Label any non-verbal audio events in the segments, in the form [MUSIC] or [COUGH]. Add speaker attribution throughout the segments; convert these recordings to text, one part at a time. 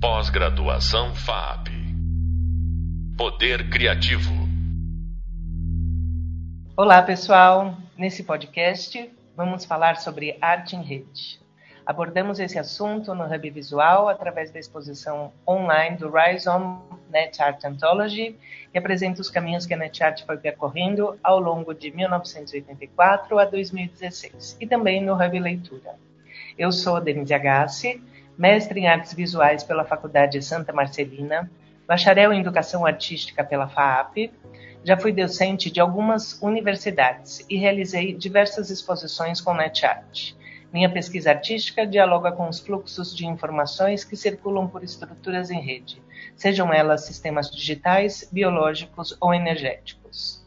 Speaker 1: Pós-graduação FAP. Poder Criativo.
Speaker 2: Olá, pessoal. Nesse podcast, vamos falar sobre arte em rede. Abordamos esse assunto no Hub Visual através da exposição online do Rise On Net Art Anthology, que apresenta os caminhos que a Net Art foi percorrendo ao longo de 1984 a 2016, e também no Hub Leitura. Eu sou Denise Agassi, mestre em artes visuais pela Faculdade Santa Marcelina, bacharel em educação artística pela FAAP, já fui docente de algumas universidades e realizei diversas exposições com NetArt. Minha pesquisa artística dialoga com os fluxos de informações que circulam por estruturas em rede, sejam elas sistemas digitais, biológicos ou energéticos.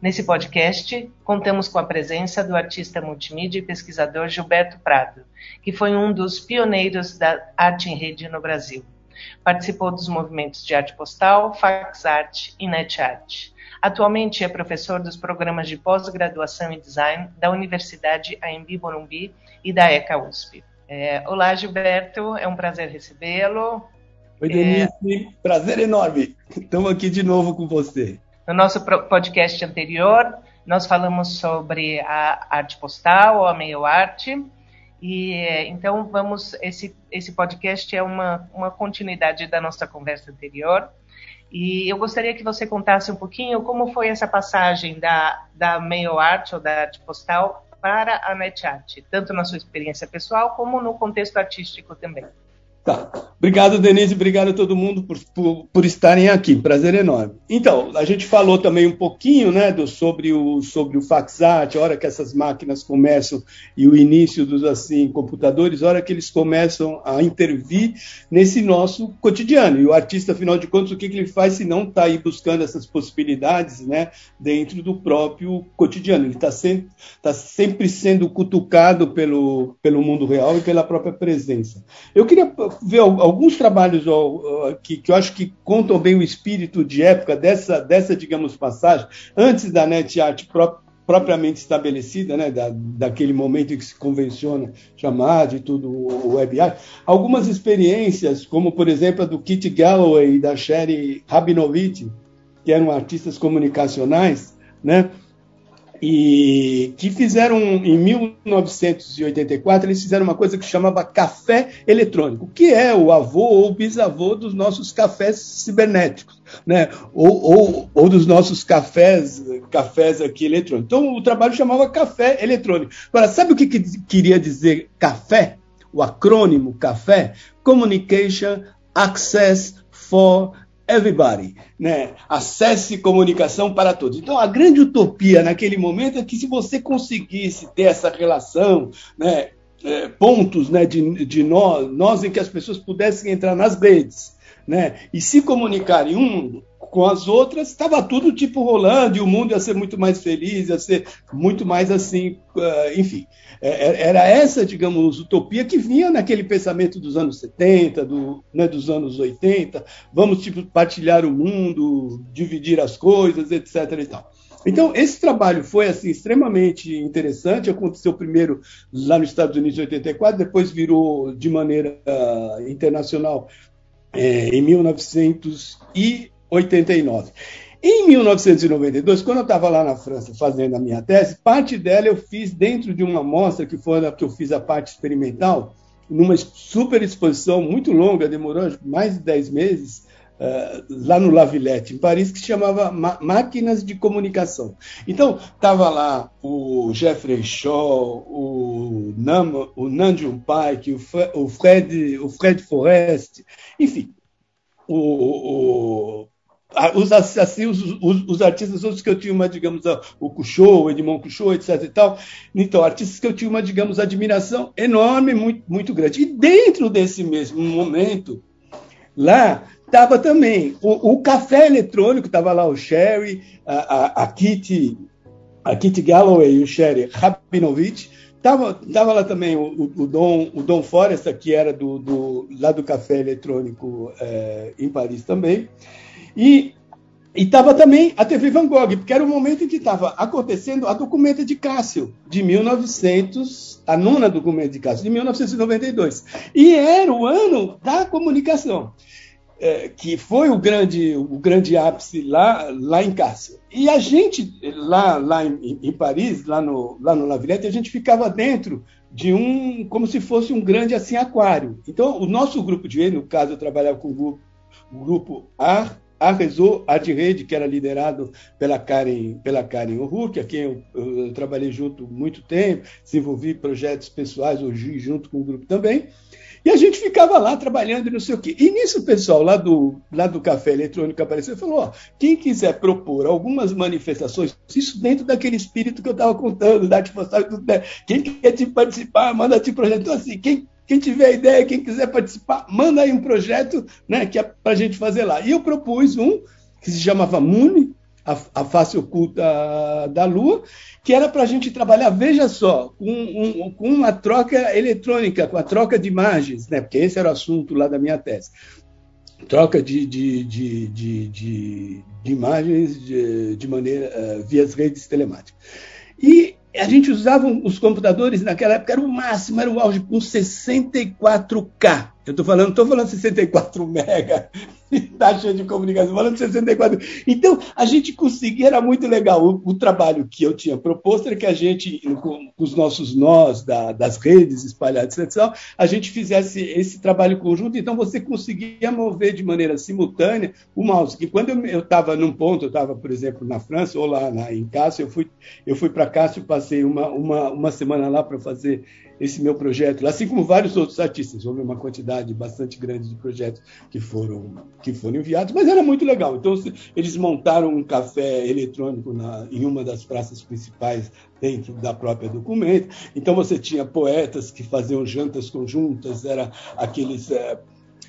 Speaker 2: Nesse podcast, contamos com a presença do artista multimídia e pesquisador Gilberto Prado, que foi um dos pioneiros da arte em rede no Brasil. Participou dos movimentos de arte postal, fax art e net art. Atualmente é professor dos programas de pós-graduação em design da Universidade AMB Morumbi e da ECA USP. É, olá, Gilberto, é um prazer recebê-lo.
Speaker 3: Oi, Denise, é... prazer enorme. Estamos aqui de novo com você.
Speaker 2: No nosso podcast anterior, nós falamos sobre a arte postal, ou a meio arte, e então vamos esse esse podcast é uma uma continuidade da nossa conversa anterior. E eu gostaria que você contasse um pouquinho como foi essa passagem da da meio arte ou da arte postal para a NetArt, tanto na sua experiência pessoal como no contexto artístico também.
Speaker 3: Tá. Obrigado, Denise. Obrigado a todo mundo por, por, por, estarem aqui. Prazer enorme. Então, a gente falou também um pouquinho né, do, sobre, o, sobre o faxat, a hora que essas máquinas começam e o início dos assim, computadores, a hora que eles começam a intervir nesse nosso cotidiano. E o artista, afinal de contas, o que, que ele faz se não está aí buscando essas possibilidades né, dentro do próprio cotidiano? Ele está sempre, tá sempre sendo cutucado pelo, pelo mundo real e pela própria presença. Eu queria ver alguns trabalhos que, que eu acho que contam bem o espírito de época dessa, dessa digamos, passagem, antes da net art propriamente estabelecida, né, da, daquele momento em que se convenciona chamar de tudo o web art, algumas experiências, como por exemplo a do Kit Galloway e da Sherry Rabinovich, que eram artistas comunicacionais, né, e que fizeram em 1984 eles fizeram uma coisa que chamava café eletrônico, que é o avô ou bisavô dos nossos cafés cibernéticos, né? Ou, ou, ou dos nossos cafés, cafés aqui eletrônicos. Então o trabalho chamava café eletrônico. Agora, sabe o que, que queria dizer café? O acrônimo café? Communication Access for everybody, né? Acesse comunicação para todos. Então, a grande utopia naquele momento é que se você conseguisse ter essa relação, né, é, pontos né, de, de nós, nós em que as pessoas pudessem entrar nas redes, né, e se comunicarem um com as outras, estava tudo tipo rolando e o mundo ia ser muito mais feliz, ia ser muito mais assim, uh, enfim. É, é, era essa, digamos, utopia que vinha naquele pensamento dos anos 70, do, né, dos anos 80, vamos tipo, partilhar o mundo, dividir as coisas, etc. E tal. Então, esse trabalho foi assim extremamente interessante. Aconteceu primeiro lá nos Estados Unidos em 84, depois virou de maneira uh, internacional é, em 1989. Em 1992, quando eu estava lá na França fazendo a minha tese, parte dela eu fiz dentro de uma mostra que foi a que eu fiz a parte experimental, numa super exposição muito longa, demorou mais de 10 meses, uh, lá no La Villette, em Paris, que se chamava Máquinas de Comunicação. Então, estava lá o Jeffrey Shaw, o, Nam, o Nanjum Paik, o, o, Fred, o Fred Forrest, enfim, o, o os, assim, os, os, os, artistas outros que eu tinha uma, digamos, o Couchot, o Edmond Couchot, etc e tal. Então, artistas que eu tinha uma, digamos, admiração enorme, muito, muito grande. E dentro desse mesmo momento, lá estava também o, o, café eletrônico, estava lá o Sherry, a, a, a Kitty, a Kitty Galloway e o Sherry Rabinovich, Estava tava lá também o, o, Dom, o Dom Foresta, que era do, do, lá do café eletrônico é, em Paris também. E estava também a TV Van Gogh, porque era o momento em que estava acontecendo a documenta de Cássio, de 1900, a nona documenta de Cássio, de 1992. E era o ano da comunicação, é, que foi o grande, o grande ápice lá, lá em Cássio. E a gente, lá, lá em, em Paris, lá no, lá no La a gente ficava dentro de um, como se fosse um grande assim aquário. Então, o nosso grupo de no caso eu trabalhava com o grupo, grupo Ar, a Rezo Arte Rede, que era liderado pela Karen, pela Karen O'Rourke, a quem eu, eu, eu, trabalhei junto muito tempo, desenvolvi projetos pessoais hoje junto com o grupo também. E a gente ficava lá trabalhando e não sei o quê. E nisso o pessoal lá do, lá do Café Eletrônico apareceu e falou: ó, quem quiser propor algumas manifestações, isso dentro daquele espírito que eu estava contando, da atividade, né? quem quer te participar, manda te projeto. Então, assim, quem quem tiver ideia, quem quiser participar, manda aí um projeto né, que é para a gente fazer lá. E eu propus um que se chamava MUNI, a, a face oculta da Lua, que era para a gente trabalhar, veja só, com, um, com, uma troca eletrônica, com a troca de imagens, né, porque esse era o assunto lá da minha tese. Troca de, de, de, de, de, de imagens de, de maneira uh, via as redes telemáticas. E a gente usava os computadores naquela época, era o máximo, era o auge, com 64K. Eu estou falando, estou falando 64 mega [LAUGHS] taxa de comunicação, falando 64. Então, a gente conseguia, era muito legal. O, o, trabalho que eu tinha proposto era que a gente, com, com os nossos nós da, das redes espalhadas, etc., a gente fizesse esse trabalho conjunto. Então, você conseguia mover de maneira simultânea o mouse. Que quando eu estava num ponto, eu estava, por exemplo, na França ou lá na, em Cássio, eu fui, eu fui para Cássio, passei uma, uma, uma semana lá para fazer esse meu projeto, assim como vários outros artistas. Houve uma quantidade bastante grande de projetos que foram, que foram enviados, mas era muito legal. Então, eles montaram um café eletrônico na, em uma das praças principais dentro da própria documento. Então, você tinha poetas que faziam jantas conjuntas, era aqueles. É,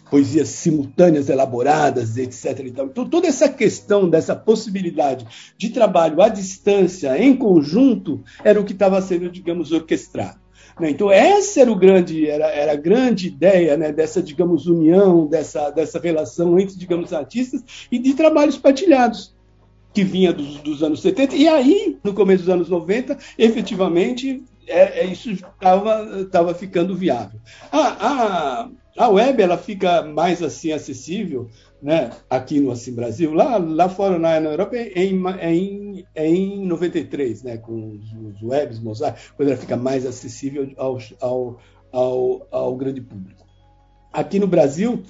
Speaker 3: poesias simultâneas elaboradas, etc. Então, toda essa questão dessa possibilidade de trabalho à distância, em conjunto, era o que estava sendo, digamos, orquestrado. Né? Então, essa era, o grande, era, era a grande ideia né, dessa, digamos, união, dessa, dessa relação entre, digamos, artistas e de trabalhos partilhados que vinha dos, dos anos 70. E aí, no começo dos anos 90, efetivamente, é, é isso estava ficando viável. A, a, a web ela fica mais assim acessível né, aqui no Assim Brasil, lá, lá fora na, na Europa é em, é, em, é em 93, né, com os, os webs, Mosaic, quando ela fica mais acessível ao, ao, ao, ao grande público. Aqui no Brasil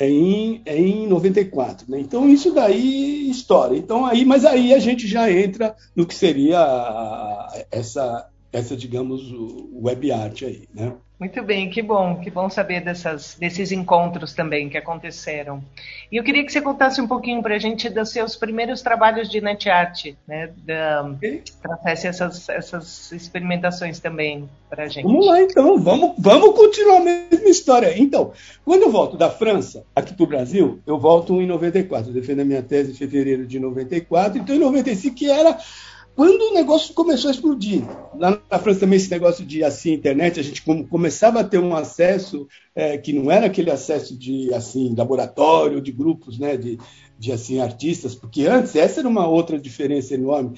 Speaker 3: em, em 94, né? Então isso daí história. Então aí, mas aí a gente já entra no que seria essa essa digamos web art aí, né?
Speaker 2: Muito bem, que bom, que bom saber dessas, desses encontros também que aconteceram. E eu queria que você contasse um pouquinho para a gente dos seus primeiros trabalhos de net art, né? Trouxesse essas, essas experimentações também para a gente.
Speaker 3: Vamos lá então, vamos, vamos continuar a mesma história. Então, quando eu volto da França aqui para o Brasil, eu volto em 94, eu defendo a minha tese em fevereiro de 94, então em 95 que era quando o negócio começou a explodir, lá na França também esse negócio de assim internet, a gente começava a ter um acesso é, que não era aquele acesso de assim laboratório, de grupos, né, de, de assim artistas, porque antes essa era uma outra diferença enorme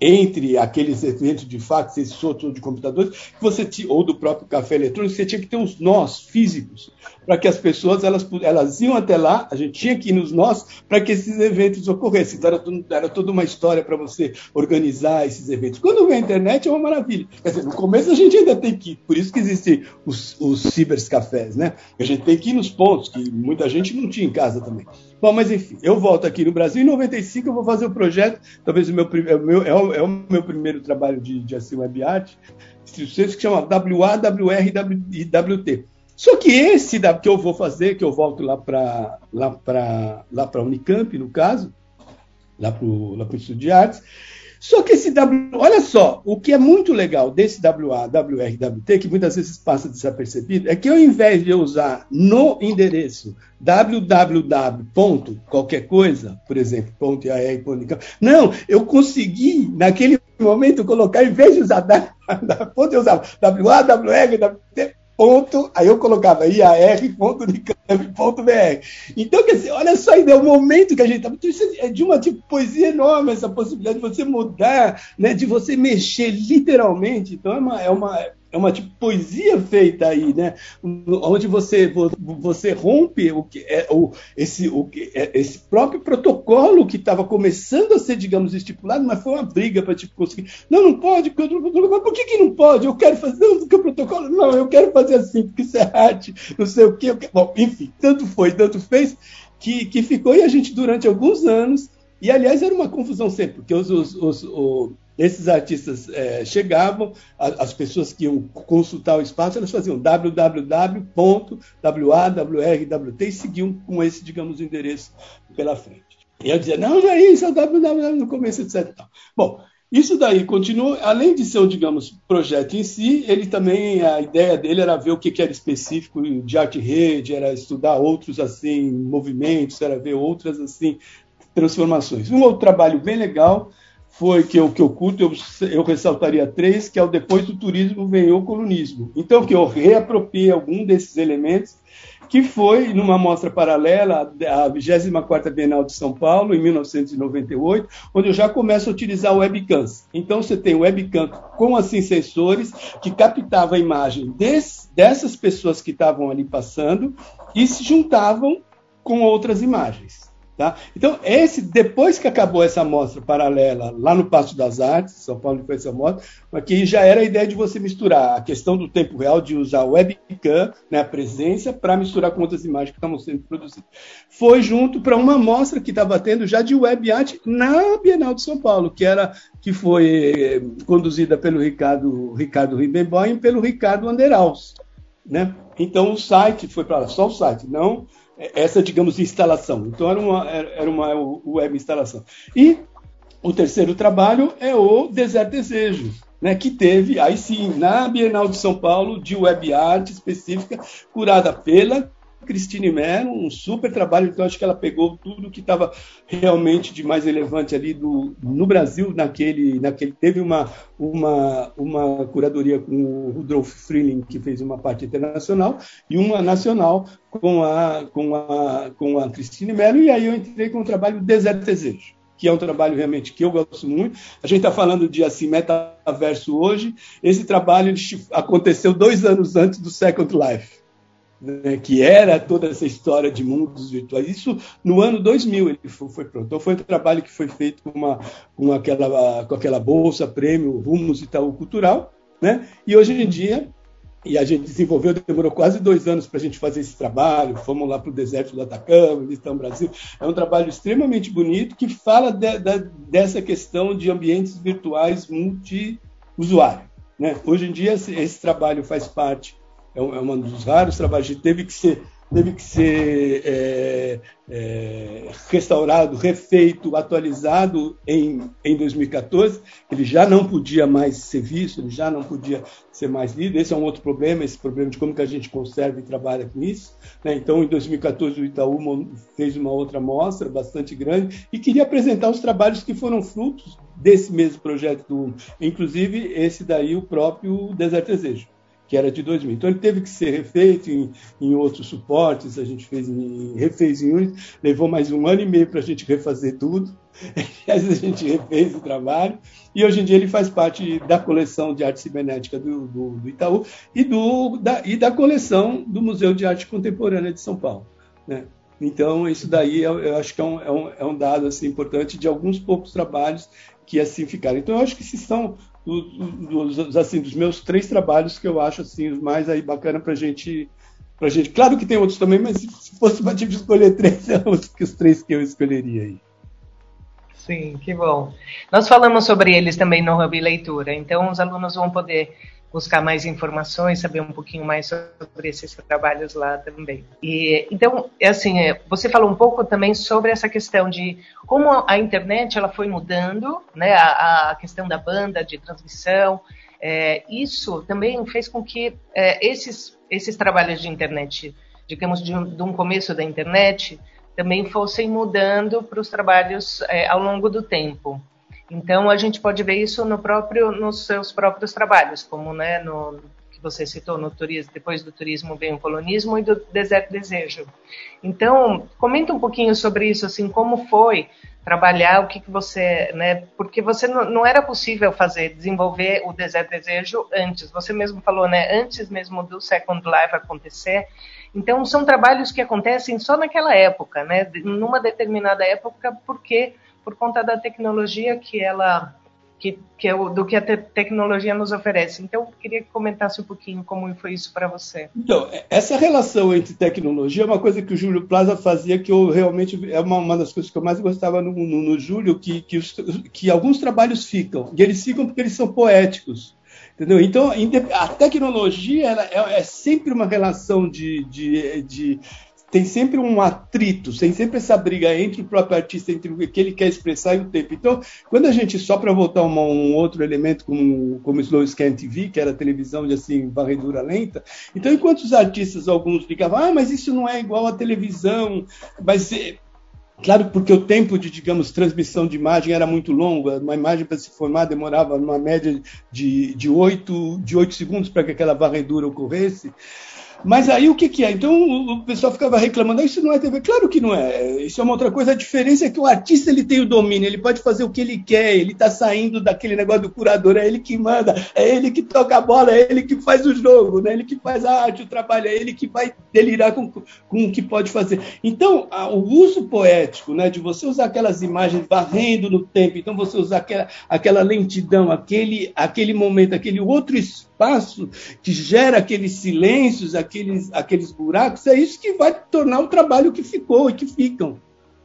Speaker 3: entre aqueles eventos de fax, esses outros de computadores, você ou do próprio café eletrônico, você tinha que ter os nós físicos para que as pessoas elas, elas iam até lá, a gente tinha que ir nos nós para que esses eventos ocorressem. Então era, era toda uma história para você organizar esses eventos. Quando vem a internet é uma maravilha. Quer dizer, no começo a gente ainda tem que ir, por isso que existem os, os cibercafés, né? A gente tem que ir nos pontos que muita gente não tinha em casa também. Bom, mas enfim, eu volto aqui no Brasil. Em 95 eu vou fazer o projeto, talvez o meu, é, o meu, é, é o meu primeiro trabalho de, de assim, web art, que chama WA, WR e WT. Só que esse que eu vou fazer, que eu volto lá para lá para lá para Unicamp, no caso, lá para o Instituto de Artes, só que esse W, olha só, o que é muito legal desse WA, WR, WT, que muitas vezes passa desapercebido, é que ao invés de eu usar no endereço www. qualquer coisa, por exemplo, ponto .ar, não, eu consegui, naquele momento, colocar, em vez de usar da, [LAUGHS] da ponto, eu usava WA, WR, WT, ponto, aí eu colocava iar.unicamp.br. Então, quer dizer, olha só, ainda é o momento que a gente está. Então, isso é de uma tipo, poesia enorme, essa possibilidade de você mudar, né, de você mexer literalmente. Então, é uma, é uma, é uma tipo poesia feita aí, né? Onde você você rompe o que é o esse o que é, esse próprio protocolo que estava começando a ser, digamos, estipulado, mas foi uma briga para tipo conseguir. Não, não pode. Mas por que, que não pode? Eu quero fazer o que o protocolo. Não, eu quero fazer assim porque isso é arte, não sei o quê. Bom, enfim, tanto foi, tanto fez que que ficou e a gente durante alguns anos e aliás era uma confusão sempre porque os, os, os, os esses artistas é, chegavam, as pessoas que iam consultar o espaço, elas faziam www.wawrwt e seguiam com esse, digamos, endereço pela frente. E eu dizia, não, não é isso, é o www no começo, etc. Bom, isso daí continua, além de ser digamos, projeto em si, ele também, a ideia dele era ver o que, era específico de arte-rede, era estudar outros, assim, movimentos, era ver outras, assim, transformações. Um outro trabalho bem legal foi que eu, que eu curto, eu, eu ressaltaria três, que é o depois do turismo vem o colonismo. Então, que eu reapropriei algum desses elementos, que foi numa mostra paralela, a 24ª Bienal de São Paulo, em 1998, onde eu já começo a utilizar webcams. Então, você tem webcam com, assim, sensores que captava a imagem desse, dessas pessoas que estavam ali passando e se juntavam com outras imagens. Tá? Então, esse, depois que acabou essa mostra paralela lá no Passo das Artes, São Paulo foi essa mostra, aqui já era a ideia de você misturar a questão do tempo real, de usar webcam, né, a presença, para misturar com outras imagens que estavam sendo produzidas. Foi junto para uma mostra que estava tendo já de web art na Bienal de São Paulo, que era que foi eh, conduzida pelo Ricardo, Ricardo Ribemboim e pelo Ricardo Anderhaus. Né? Então o site foi para lá, só o site, não essa, digamos, instalação. Então, era uma, era uma web instalação. E o terceiro trabalho é o Deserto Desejo, né, que teve, aí sim, na Bienal de São Paulo, de web art específica, curada pela Cristine Mero, um super trabalho, então acho que ela pegou tudo que estava realmente de mais relevante ali do, no Brasil, naquele, naquele teve uma, uma, uma curadoria com o Rudolf Freeling, que fez uma parte internacional, e uma nacional com a, com a, com a Cristine Melo, e aí eu entrei com o trabalho Deserto Desejo que é um trabalho realmente que eu gosto muito. A gente está falando de assim metaverso hoje. Esse trabalho aconteceu dois anos antes do Second Life né, que era toda essa história de mundos virtuais. Isso no ano 2000 ele foi, foi pronto. Então foi um trabalho que foi feito com, uma, com, aquela, com aquela bolsa, prêmio Rumos Itaú Cultural, né? E hoje em dia e a gente desenvolveu, demorou quase dois anos para a gente fazer esse trabalho. Fomos lá para o deserto do Atacama, visitamos o Brasil. É um trabalho extremamente bonito que fala de, de, dessa questão de ambientes virtuais multi-usuário. Né? Hoje em dia, esse, esse trabalho faz parte é um, é um dos raros trabalhos que teve que ser teve que ser é, é, restaurado, refeito, atualizado em, em 2014. Ele já não podia mais ser visto, ele já não podia ser mais lido. Esse é um outro problema, esse problema de como que a gente conserva e trabalha com isso. Né? Então, em 2014, o Itaú fez uma outra mostra bastante grande e queria apresentar os trabalhos que foram frutos desse mesmo projeto do inclusive esse daí, o próprio Deserto Desejo que era de 2000. Então ele teve que ser refeito em, em outros suportes, a gente fez em, refez em Unity, levou mais um ano e meio para a gente refazer tudo, [LAUGHS] a gente refez o trabalho, e hoje em dia ele faz parte da coleção de arte cibernética do, do, do Itaú e, do, da, e da coleção do Museu de Arte Contemporânea de São Paulo. Né? Então, isso daí eu, eu acho que é um, é um, é um dado assim, importante de alguns poucos trabalhos que assim ficaram. Então, eu acho que se são dos, assim, dos meus três trabalhos que eu acho assim, mais aí bacana para gente, a gente. Claro que tem outros também, mas se fosse para tipo escolher três, são [LAUGHS] os, os três que eu escolheria aí.
Speaker 2: Sim, que bom. Nós falamos sobre eles também no Hub Leitura, então os alunos vão poder buscar mais informações, saber um pouquinho mais sobre esses trabalhos lá também. E então, é assim, é, você falou um pouco também sobre essa questão de como a internet ela foi mudando, né? A, a questão da banda de transmissão. É, isso também fez com que é, esses esses trabalhos de internet, digamos de um, de um começo da internet, também fossem mudando para os trabalhos é, ao longo do tempo. Então a gente pode ver isso no próprio, nos seus próprios trabalhos, como né, no, que você citou no turismo, depois do turismo vem o colonismo e do deserto desejo. Então, comenta um pouquinho sobre isso, assim, como foi trabalhar, o que, que você, né, porque você não, não era possível fazer, desenvolver o deserto desejo antes, você mesmo falou, né, antes mesmo do Second Life acontecer, então são trabalhos que acontecem só naquela época, né, numa determinada época, porque por conta da tecnologia que ela que, que é o, do que a te tecnologia nos oferece. Então, eu queria que comentasse um pouquinho como foi isso para você.
Speaker 3: Então, essa relação entre tecnologia é uma coisa que o Júlio Plaza fazia que eu realmente é uma, uma das coisas que eu mais gostava no, no, no Júlio, que, que, os, que alguns trabalhos ficam, e eles ficam porque eles são poéticos. Entendeu? Então, a tecnologia é, é sempre uma relação de, de, de tem sempre um atrito, tem sempre essa briga entre o próprio artista, entre o que ele quer expressar e o tempo. Então, quando a gente, só para voltar uma, um outro elemento como, como Slow Scan TV, que era televisão de assim, varredura lenta, então enquanto os artistas, alguns ficavam, ah, mas isso não é igual à televisão, mas Claro, porque o tempo de, digamos, transmissão de imagem era muito longo, uma imagem para se formar demorava uma média de, de, 8, de 8 segundos para que aquela varredura ocorresse. Mas aí o que, que é? Então o pessoal ficava reclamando, ah, isso não é TV. Claro que não é. Isso é uma outra coisa. A diferença é que o artista ele tem o domínio, ele pode fazer o que ele quer, ele está saindo daquele negócio do curador, é ele que manda, é ele que toca a bola, é ele que faz o jogo, né? ele que faz a arte, o trabalho, é ele que vai delirar com, com o que pode fazer. Então, a, o uso poético, né, de você usar aquelas imagens varrendo no tempo, então você usar aquela, aquela lentidão, aquele, aquele momento, aquele outro espaço espaço que gera aqueles silêncios, aqueles, aqueles buracos, é isso que vai tornar o trabalho que ficou e que ficam.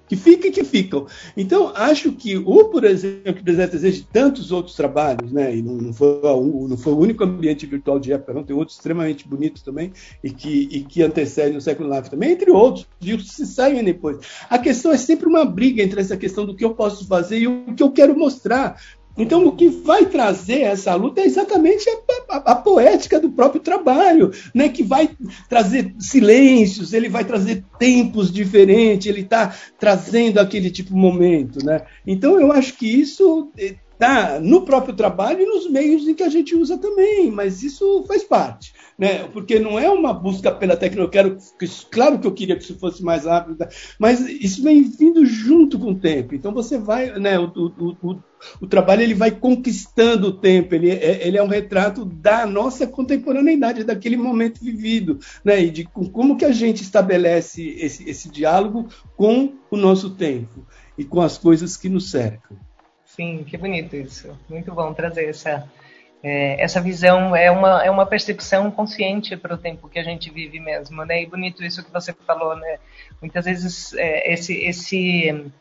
Speaker 3: Que fica e que ficam. Então, acho que o, por exemplo, que Desejo de tantos outros trabalhos, né, e não, não, foi, não foi o único ambiente virtual de época, não, tem outros extremamente bonitos também, e que, e que antecedem o século Life também, entre outros, e os que saem depois. A questão é sempre uma briga entre essa questão do que eu posso fazer e o que eu quero mostrar. Então, o que vai trazer essa luta é exatamente a, a, a, poética do próprio trabalho, né? que vai trazer silêncios, ele vai trazer tempos diferentes, ele está trazendo aquele tipo de momento. Né? Então, eu acho que isso está no próprio trabalho e nos meios em que a gente usa também, mas isso faz parte né? Porque não é uma busca pela tecnologia. Claro que eu queria que isso fosse mais rápido, tá? mas isso vem vindo junto com o tempo. Então você vai, né? O, o, o, o trabalho ele vai conquistando o tempo. Ele é, ele é um retrato da nossa contemporaneidade, daquele momento vivido, né? E de como que a gente estabelece esse, esse diálogo com o nosso tempo e com as coisas que nos cercam.
Speaker 2: Sim, que bonito isso. Muito bom trazer essa é, essa visão é uma, é uma percepção consciente para o tempo que a gente vive mesmo, né? E bonito isso que você falou, né? Muitas vezes é, esse, esse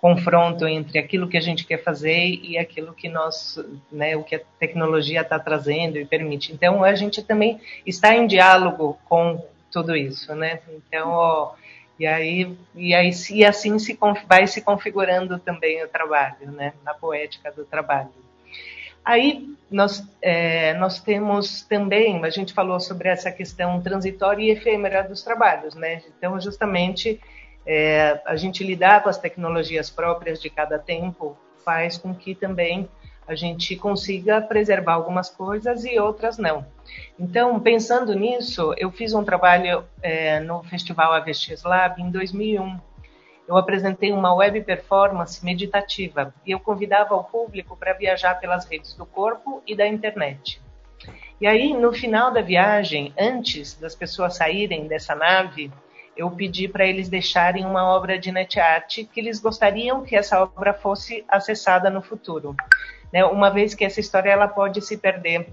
Speaker 2: confronto entre aquilo que a gente quer fazer e aquilo que nós, né, o que a tecnologia está trazendo e permite. Então a gente também está em diálogo com tudo isso, né? Então, e aí e aí e assim se vai se configurando também o trabalho, né? Na poética do trabalho. Aí nós, é, nós temos também, a gente falou sobre essa questão transitória e efêmera dos trabalhos, né? Então, justamente, é, a gente lidar com as tecnologias próprias de cada tempo faz com que também a gente consiga preservar algumas coisas e outras não. Então, pensando nisso, eu fiz um trabalho é, no Festival AVX Lab em 2001, eu apresentei uma web performance meditativa e eu convidava o público para viajar pelas redes do corpo e da internet. E aí, no final da viagem, antes das pessoas saírem dessa nave, eu pedi para eles deixarem uma obra de net art que eles gostariam que essa obra fosse acessada no futuro. Né? Uma vez que essa história ela pode se perder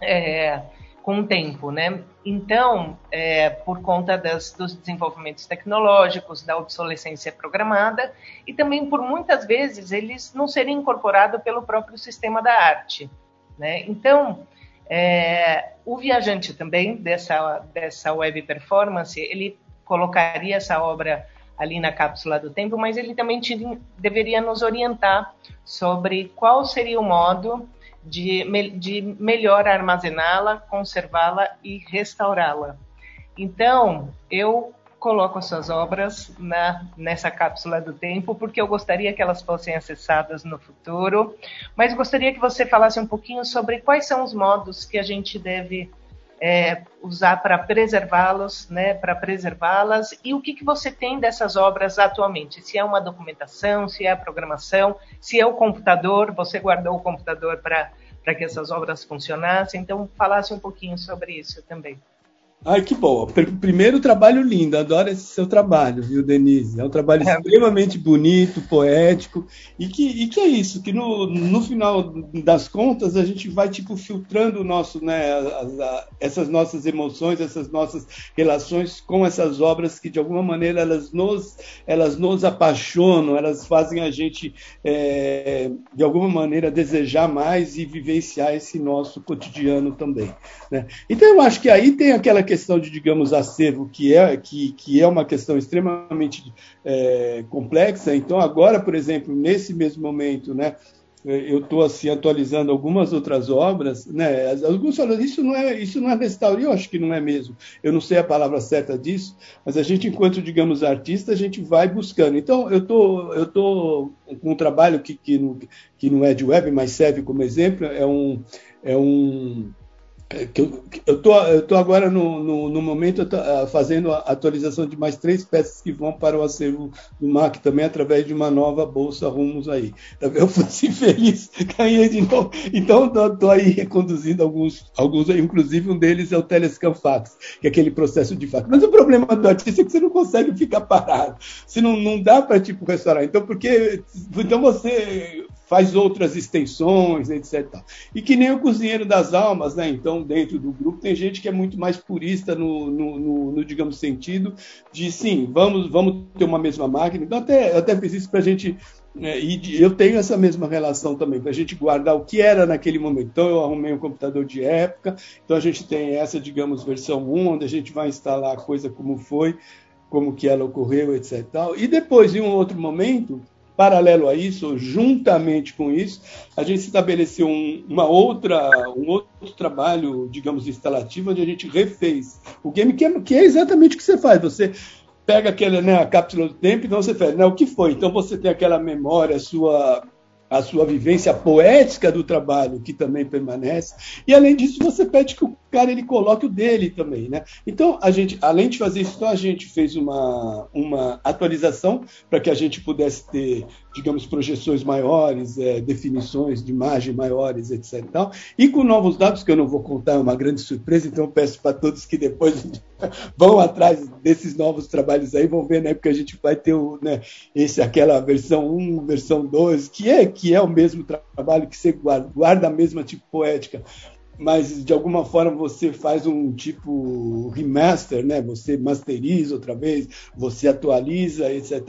Speaker 2: é, com o tempo, né? Então, é, por conta das, dos desenvolvimentos tecnológicos, da obsolescência programada e também por muitas vezes eles não serem incorporados pelo próprio sistema da arte, né? Então, é, o viajante também dessa dessa web performance ele colocaria essa obra ali na cápsula do tempo, mas ele também deveria nos orientar sobre qual seria o modo de, de melhor armazená-la, conservá-la e restaurá-la. Então, eu coloco as suas obras na, nessa cápsula do tempo, porque eu gostaria que elas fossem acessadas no futuro, mas gostaria que você falasse um pouquinho sobre quais são os modos que a gente deve é, usar para preservá-los, né, para preservá-las, e o que, que você tem dessas obras atualmente? Se é uma documentação, se é a programação, se é o computador, você guardou o computador para que essas obras funcionassem, então falasse um pouquinho sobre isso também.
Speaker 3: Ai, que bom. Primeiro trabalho lindo, adoro esse seu trabalho, viu, Denise? É um trabalho é. extremamente bonito, poético, e que, e que é isso, que no, no final das contas a gente vai tipo filtrando o nosso, né, as, a, essas nossas emoções, essas nossas relações com essas obras que de alguma maneira elas nos, elas nos apaixonam, elas fazem a gente é, de alguma maneira desejar mais e vivenciar esse nosso cotidiano também. Né? Então eu acho que aí tem aquela questão de, digamos, acervo, que é, que, que é uma questão extremamente é, complexa. Então, agora, por exemplo, nesse mesmo momento, né, eu estou assim atualizando algumas outras obras, né? Alguns falam isso não é isso não é restauro, eu acho que não é mesmo. Eu não sei a palavra certa disso, mas a gente, enquanto digamos artista, a gente vai buscando. Então eu tô eu tô com um trabalho que que não, que não é de web, mas serve como exemplo. É um é um eu, tô, eu tô agora no, no, no momento uh, fazendo a atualização de mais três peças que vão para o acervo do MAC também através de uma nova bolsa Rumos aí. Eu fui [LAUGHS] feliz, ganhei de novo. Então estou aí reconduzindo alguns, alguns, inclusive um deles é o Telescan Fax, que é aquele processo de fax. Mas o problema do artista é que você não consegue ficar parado. Você não, não dá para tipo restaurar. Então porque então você faz outras extensões, etc. E que nem o cozinheiro das almas, né? Então, dentro do grupo, tem gente que é muito mais purista no, no, no, no digamos, sentido de sim, vamos, vamos ter uma mesma máquina. Então, até, até fiz isso para a gente. É, e eu tenho essa mesma relação também, para a gente guardar o que era naquele momento. Então, eu arrumei um computador de época, então a gente tem essa, digamos, versão 1, onde a gente vai instalar a coisa como foi, como que ela ocorreu, etc. E depois, em um outro momento, Paralelo a isso, juntamente com isso, a gente estabeleceu um, uma outra, um outro trabalho, digamos, instalativo, onde a gente refez o game, que é, que é exatamente o que você faz. Você pega aquela, né, a cápsula do tempo, então você faz, né, o que foi? Então você tem aquela memória, sua a sua vivência poética do trabalho, que também permanece. E além disso, você pede que o cara ele coloque o dele também, né? Então, a gente, além de fazer isso, então a gente fez uma, uma atualização para que a gente pudesse ter, digamos, projeções maiores, é, definições de imagem maiores, etc. E, e com novos dados, que eu não vou contar, é uma grande surpresa, então peço para todos que depois [LAUGHS] vão atrás desses novos trabalhos aí, vão ver, né? Porque a gente vai ter o, né, esse, aquela versão 1, versão 2, que é, que é o mesmo trabalho, que você guarda, guarda a mesma tipo poética, mas de alguma forma você faz um tipo remaster, né? Você masteriza outra vez, você atualiza, etc.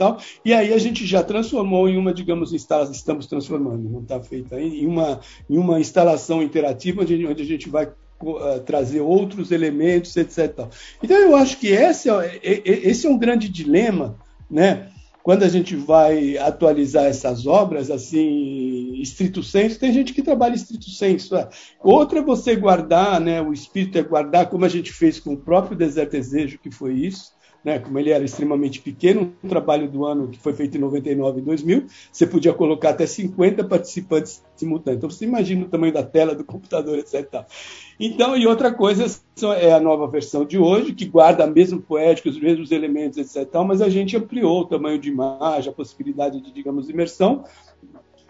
Speaker 3: E aí a gente já transformou em uma, digamos, estamos transformando, não está feita ainda, em uma, em uma instalação interativa onde, onde a gente vai uh, trazer outros elementos, etc. Então eu acho que esse é, esse é um grande dilema, né? Quando a gente vai atualizar essas obras, assim, estrito senso, tem gente que trabalha estrito senso. É. Outra é você guardar, né, o espírito é guardar, como a gente fez com o próprio Deserto Desejo, que foi isso, né, como ele era extremamente pequeno, um trabalho do ano que foi feito em 99 e 2000, você podia colocar até 50 participantes simultâneos. Então, você imagina o tamanho da tela do computador, etc. Então, e outra coisa é a nova versão de hoje, que guarda a mesma poética, os mesmos elementos, etc. Mas a gente ampliou o tamanho de imagem, a possibilidade de, digamos, imersão,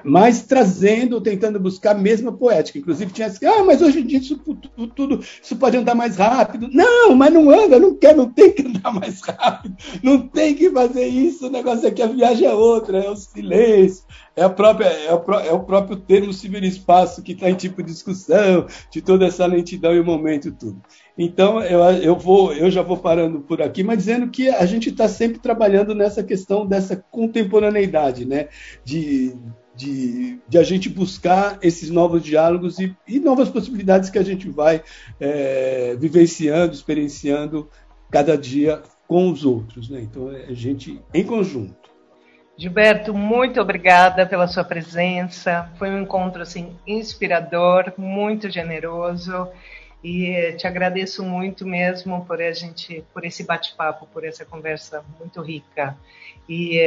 Speaker 3: mas trazendo, tentando buscar a mesma poética. Inclusive tinha assim, ah, mas hoje em dia isso tudo, tudo, isso pode andar mais rápido. Não, mas não anda, não quer, não tem que andar mais rápido, não tem que fazer isso, o negócio é que a viagem é outra, é o silêncio, é, a própria, é, o, é o próprio termo ciberespaço que está em tipo de discussão, de toda essa lentidão e o momento tudo. Então, eu, eu, vou, eu já vou parando por aqui, mas dizendo que a gente está sempre trabalhando nessa questão dessa contemporaneidade, né? De, de, de, a gente buscar esses novos diálogos e, e novas possibilidades que a gente vai é, vivenciando, experienciando cada dia com os outros. Né? Então, é a gente em conjunto.
Speaker 2: Gilberto, muito obrigada pela sua presença. Foi um encontro assim inspirador, muito generoso e te agradeço muito mesmo por a gente, por esse bate-papo, por essa conversa muito rica e,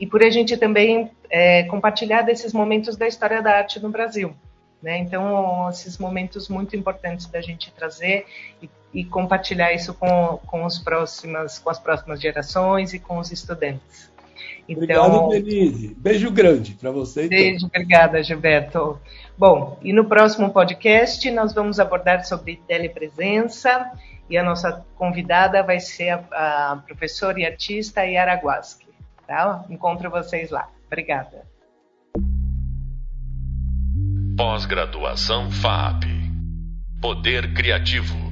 Speaker 2: e por a gente também é, compartilhar desses momentos da história da arte no Brasil. Né? Então, esses momentos muito importantes da gente trazer e, e compartilhar isso com, com, os próximas, com as próximas gerações e com os estudantes.
Speaker 3: Então, Obrigado, Denise. Beijo grande para você.
Speaker 2: Então. Beijo, obrigada, Gilberto. Bom, e no próximo podcast nós vamos abordar sobre telepresença e a nossa convidada vai ser a, a professora e artista Yara Guasque. Tá? Encontro vocês lá. Obrigada.
Speaker 1: Pós-graduação FAP. Poder Criativo.